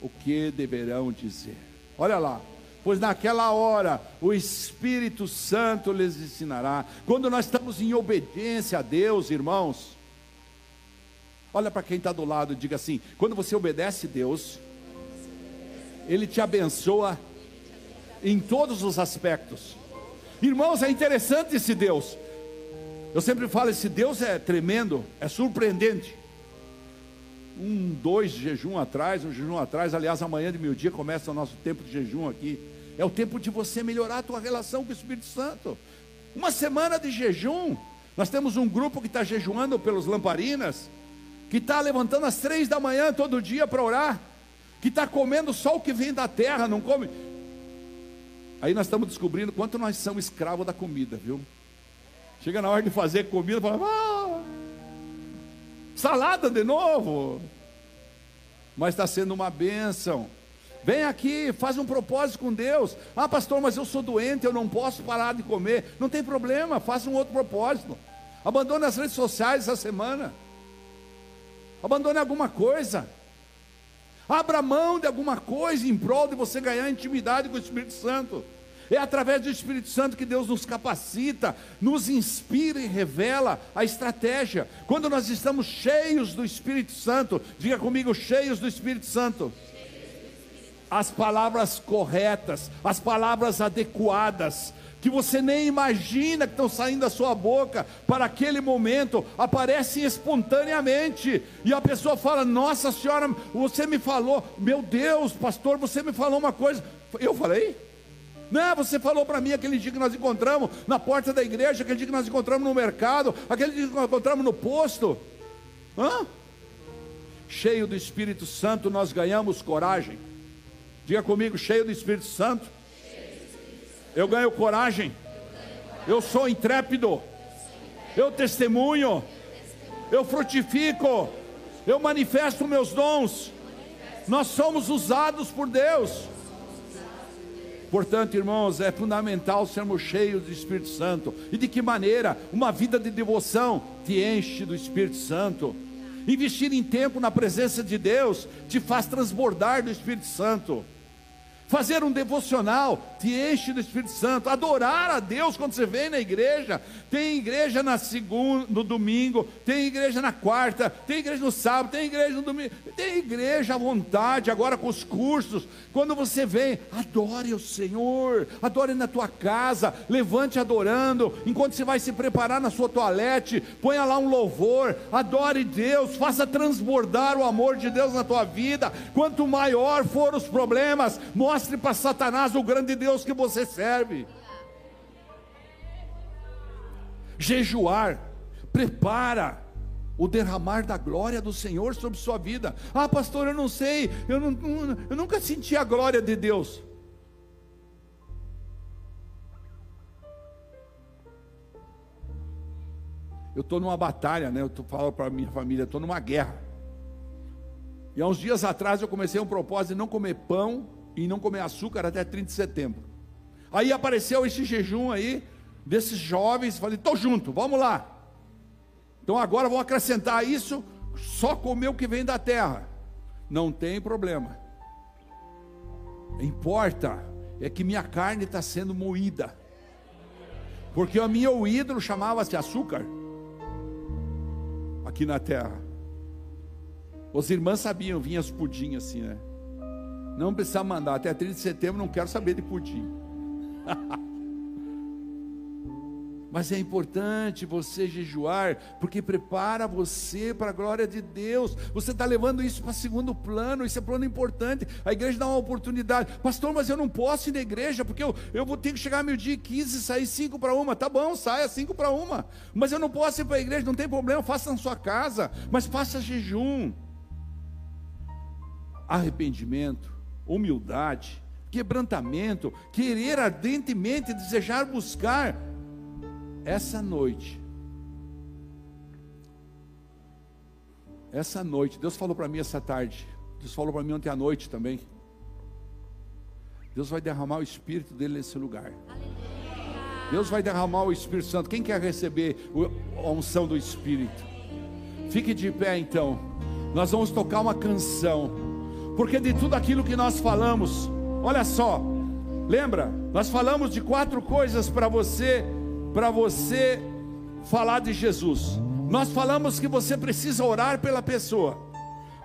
o que deverão dizer. Olha lá, pois naquela hora o Espírito Santo lhes ensinará. Quando nós estamos em obediência a Deus, irmãos, Olha para quem está do lado e diga assim: quando você obedece Deus, Ele te abençoa em todos os aspectos. Irmãos, é interessante esse Deus. Eu sempre falo: esse Deus é tremendo, é surpreendente. Um, dois jejum atrás, um jejum atrás, aliás, amanhã de meio-dia começa o nosso tempo de jejum aqui. É o tempo de você melhorar a tua relação com o Espírito Santo. Uma semana de jejum. Nós temos um grupo que está jejuando pelos lamparinas que está levantando às três da manhã todo dia para orar, que está comendo só o que vem da terra, não come. Aí nós estamos descobrindo quanto nós somos escravos da comida, viu? Chega na hora de fazer comida, fala, ah, salada de novo. Mas está sendo uma bênção. Vem aqui, faz um propósito com Deus. Ah, pastor, mas eu sou doente, eu não posso parar de comer. Não tem problema, faça um outro propósito. Abandone as redes sociais essa semana. Abandone alguma coisa. Abra mão de alguma coisa em prol de você ganhar intimidade com o Espírito Santo. É através do Espírito Santo que Deus nos capacita, nos inspira e revela a estratégia. Quando nós estamos cheios do Espírito Santo, diga comigo, cheios do Espírito Santo. As palavras corretas, as palavras adequadas, que você nem imagina que estão saindo da sua boca para aquele momento, aparecem espontaneamente, e a pessoa fala: Nossa Senhora, você me falou, meu Deus, pastor, você me falou uma coisa. Eu falei? Não, você falou para mim aquele dia que nós encontramos na porta da igreja, aquele dia que nós encontramos no mercado, aquele dia que nós encontramos no posto. Hã? Cheio do Espírito Santo, nós ganhamos coragem. Diga comigo, cheio do Espírito Santo eu ganho coragem. Eu sou intrépido. Eu testemunho. Eu frutifico. Eu manifesto meus dons. Nós somos usados por Deus. Portanto, irmãos, é fundamental sermos cheios do Espírito Santo. E de que maneira? Uma vida de devoção te enche do Espírito Santo. Investir em tempo na presença de Deus te faz transbordar do Espírito Santo. Fazer um devocional te enche do Espírito Santo. Adorar a Deus quando você vem na igreja. Tem igreja na segunda, no domingo, tem igreja na quarta, tem igreja no sábado, tem igreja no domingo, tem igreja à vontade, agora com os cursos. Quando você vem, adore o Senhor, adore na tua casa, levante adorando, enquanto você vai se preparar na sua toalete, ponha lá um louvor, adore Deus, faça transbordar o amor de Deus na tua vida. Quanto maior for os problemas, mostre Mostre para Satanás o grande Deus que você serve. Jejuar prepara o derramar da glória do Senhor sobre sua vida. Ah, pastor, eu não sei, eu, não, eu nunca senti a glória de Deus. Eu estou numa batalha, né? Eu tô, falo para minha família, estou numa guerra. E há uns dias atrás eu comecei um propósito de não comer pão e não comer açúcar até 30 de setembro. Aí apareceu esse jejum aí, desses jovens, falei, estou junto, vamos lá. Então agora vou acrescentar isso, só comer o que vem da terra. Não tem problema. Importa é que minha carne está sendo moída. Porque o meu ídolo chamava-se açúcar aqui na terra. Os irmãs sabiam, vinha as pudim assim, né? Não precisa mandar. Até 30 de setembro não quero saber de pudim. Mas é importante você jejuar, porque prepara você para a glória de Deus. Você está levando isso para segundo plano, isso é plano importante. A igreja dá uma oportunidade. Pastor, mas eu não posso ir na igreja, porque eu, eu vou ter que chegar meio-dia e 15 e sair 5 para uma. Tá bom, saia 5 para uma. Mas eu não posso ir para a igreja, não tem problema, faça na sua casa, mas faça jejum. Arrependimento humildade, quebrantamento, querer ardentemente desejar buscar essa noite. Essa noite, Deus falou para mim essa tarde, Deus falou para mim ontem à noite também. Deus vai derramar o Espírito dele nesse lugar. Deus vai derramar o Espírito Santo. Quem quer receber a unção do Espírito? Fique de pé então. Nós vamos tocar uma canção porque de tudo aquilo que nós falamos, olha só, lembra? Nós falamos de quatro coisas para você, para você falar de Jesus. Nós falamos que você precisa orar pela pessoa.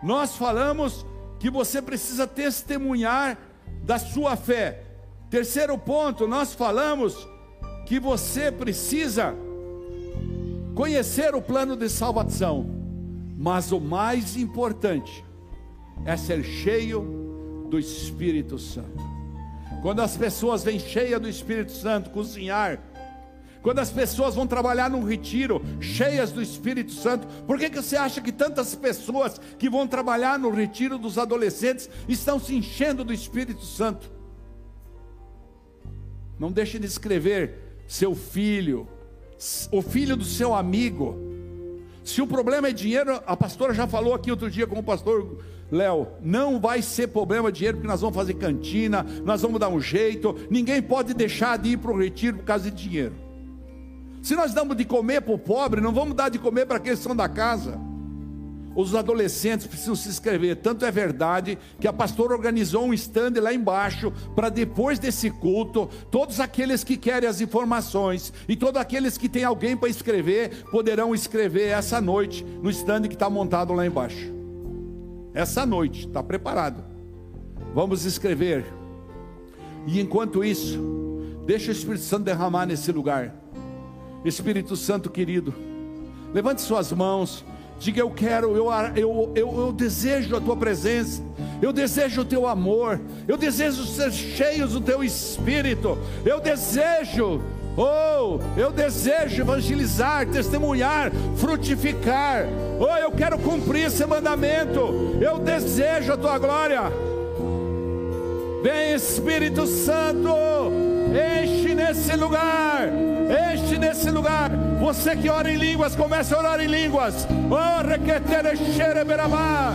Nós falamos que você precisa testemunhar da sua fé. Terceiro ponto, nós falamos que você precisa conhecer o plano de salvação. Mas o mais importante, é ser cheio do Espírito Santo. Quando as pessoas vêm cheias do Espírito Santo cozinhar, quando as pessoas vão trabalhar num retiro cheias do Espírito Santo, por que, que você acha que tantas pessoas que vão trabalhar no retiro dos adolescentes estão se enchendo do Espírito Santo? Não deixe de escrever seu filho, o filho do seu amigo. Se o problema é dinheiro, a pastora já falou aqui outro dia com o pastor Léo, não vai ser problema de dinheiro, porque nós vamos fazer cantina, nós vamos dar um jeito. Ninguém pode deixar de ir para o retiro por causa de dinheiro. Se nós damos de comer para o pobre, não vamos dar de comer para aqueles que são da casa. Os adolescentes precisam se inscrever. Tanto é verdade que a pastora organizou um stand lá embaixo para depois desse culto, todos aqueles que querem as informações e todos aqueles que têm alguém para escrever poderão escrever essa noite no stand que está montado lá embaixo essa noite, está preparado. Vamos escrever. E enquanto isso, deixa o Espírito Santo derramar nesse lugar. Espírito Santo querido, levante suas mãos. Diga eu quero, eu, eu, eu, eu desejo a tua presença, eu desejo o teu amor, eu desejo ser cheios do teu espírito, eu desejo Oh, eu desejo evangelizar, testemunhar, frutificar. Oh, eu quero cumprir esse mandamento. Eu desejo a tua glória. Vem Espírito Santo, enche nesse lugar, enche nesse lugar. Você que ora em línguas, comece a orar em línguas. Oh, requetere xereberabá.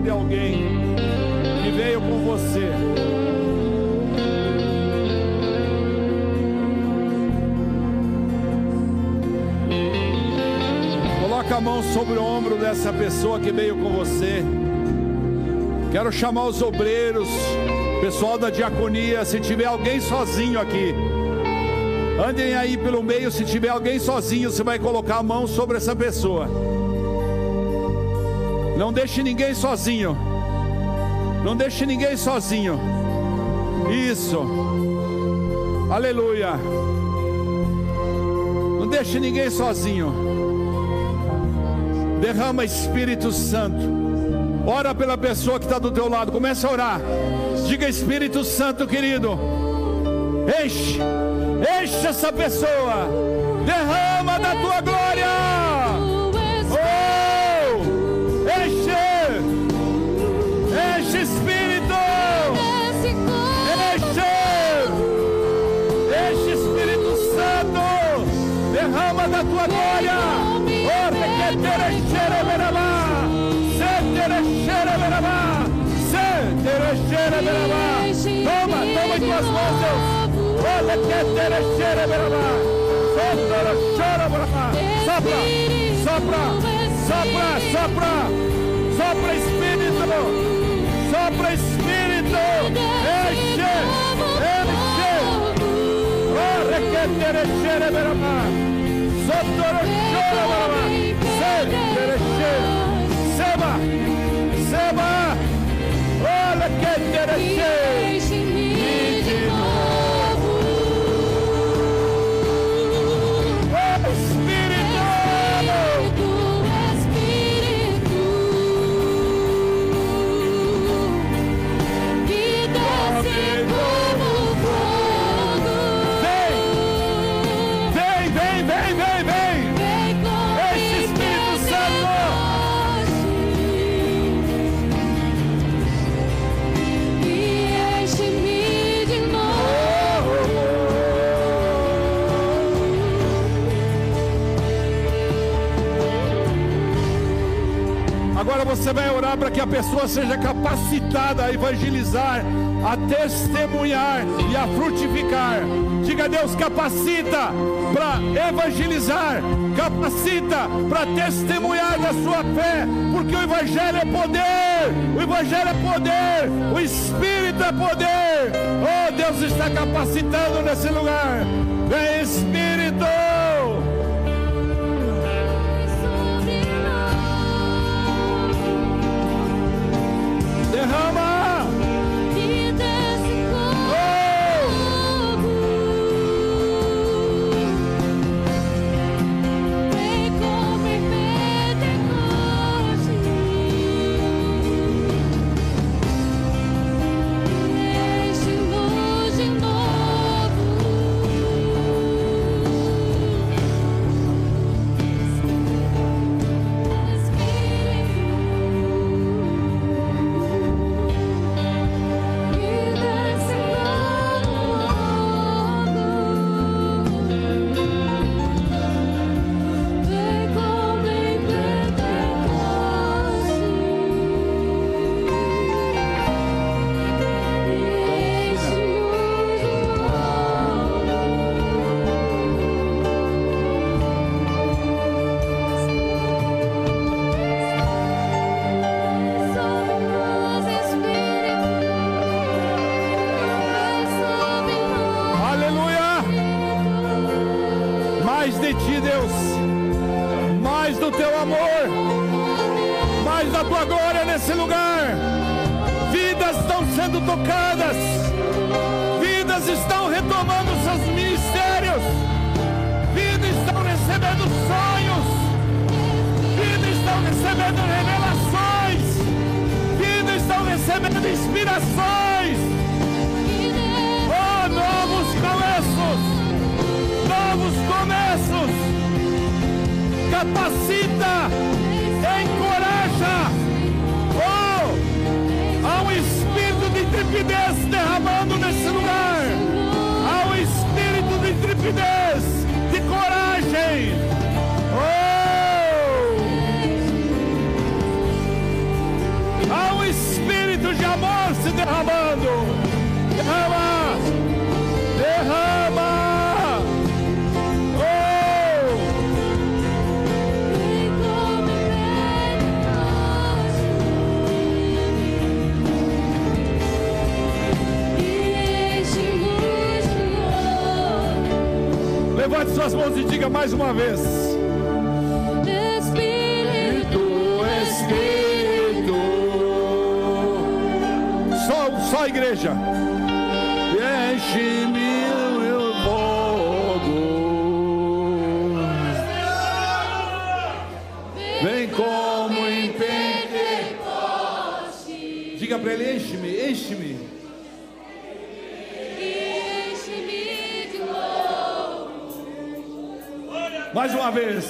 De alguém que veio com você. Coloca a mão sobre o ombro dessa pessoa que veio com você. Quero chamar os obreiros, pessoal da diaconia, se tiver alguém sozinho aqui. Andem aí pelo meio, se tiver alguém sozinho, você vai colocar a mão sobre essa pessoa. Não deixe ninguém sozinho. Não deixe ninguém sozinho. Isso. Aleluia. Não deixe ninguém sozinho. Derrama Espírito Santo. Ora pela pessoa que está do teu lado. Comece a orar. Diga Espírito Santo, querido. Enche. Enche essa pessoa. Derrama da tua glória. Sopra! Sopra! Sopra! Sopra! Sopra Espírito! Sopra Espírito! Enche! Enche! Oh, requetere chere berama! Sottoro chora berama! Se tereche! Seba! Seba! Oh, requetere você vai orar para que a pessoa seja capacitada a evangelizar, a testemunhar e a frutificar. Diga a Deus, capacita para evangelizar, capacita para testemunhar da sua fé, porque o Evangelho é poder, o Evangelho é poder, o Espírito é poder. Oh, Deus está capacitando nesse lugar. Vem Espírito! Levante suas mãos e diga mais uma vez. Espírito, Espírito. Só, só a igreja. Enche-me Mais uma vez.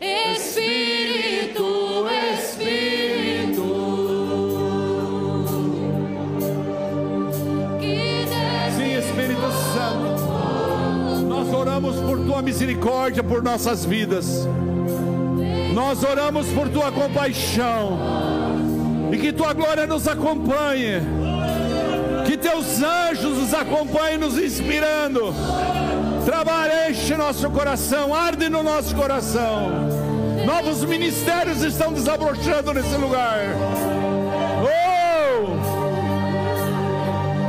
Espírito, Espírito, Sim, Espírito Santo. Nós oramos por tua misericórdia por nossas vidas. Nós oramos por tua compaixão. E que tua glória nos acompanhe. Que teus anjos nos acompanhem, nos inspirando. Trabalha, enche nosso coração, arde no nosso coração. Novos ministérios estão desabrochando nesse lugar. Oh!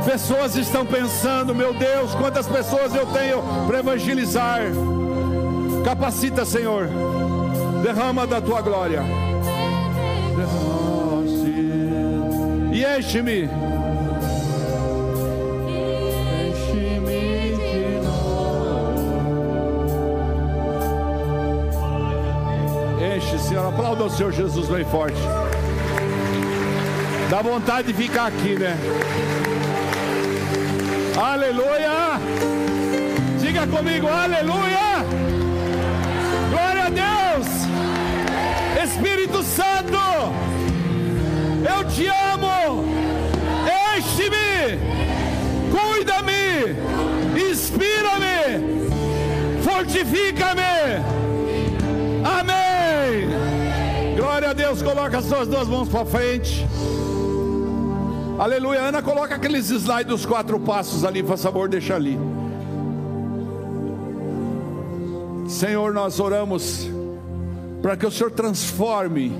Pessoas estão pensando, meu Deus, quantas pessoas eu tenho para evangelizar. Capacita, Senhor. Derrama da tua glória. E. Enche-me Aplauda o Senhor Jesus bem forte. Dá vontade de ficar aqui, né? Aleluia! Diga comigo, aleluia! Glória a Deus! Espírito Santo, eu te amo! Enche-me! Cuida-me! Inspira-me! Fortifica-me! Deus, coloca as suas duas mãos para frente. Aleluia. Ana, coloca aqueles slides dos quatro passos ali, por favor, deixa ali. Senhor, nós oramos para que o Senhor transforme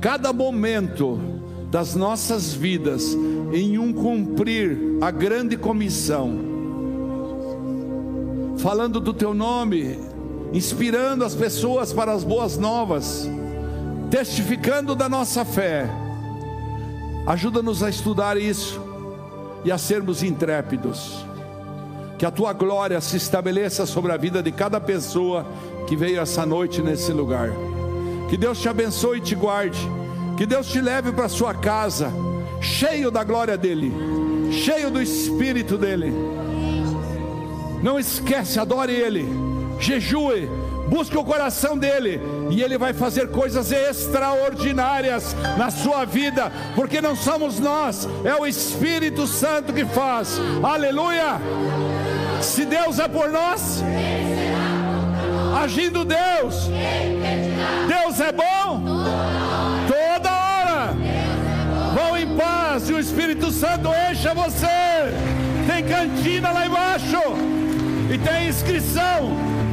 cada momento das nossas vidas em um cumprir a grande comissão. Falando do teu nome, inspirando as pessoas para as boas novas, testificando da nossa fé Ajuda-nos a estudar isso e a sermos intrépidos. Que a tua glória se estabeleça sobre a vida de cada pessoa que veio essa noite nesse lugar. Que Deus te abençoe e te guarde. Que Deus te leve para sua casa, cheio da glória dele, cheio do espírito dele. Não esquece, adore ele, jejue, busque o coração dele, e ele vai fazer coisas extraordinárias na sua vida, porque não somos nós, é o Espírito Santo que faz. Aleluia! Se Deus é por nós, agindo Deus, Deus é bom toda hora. Vão em paz e o Espírito Santo encha você. Tem cantina lá embaixo e tem inscrição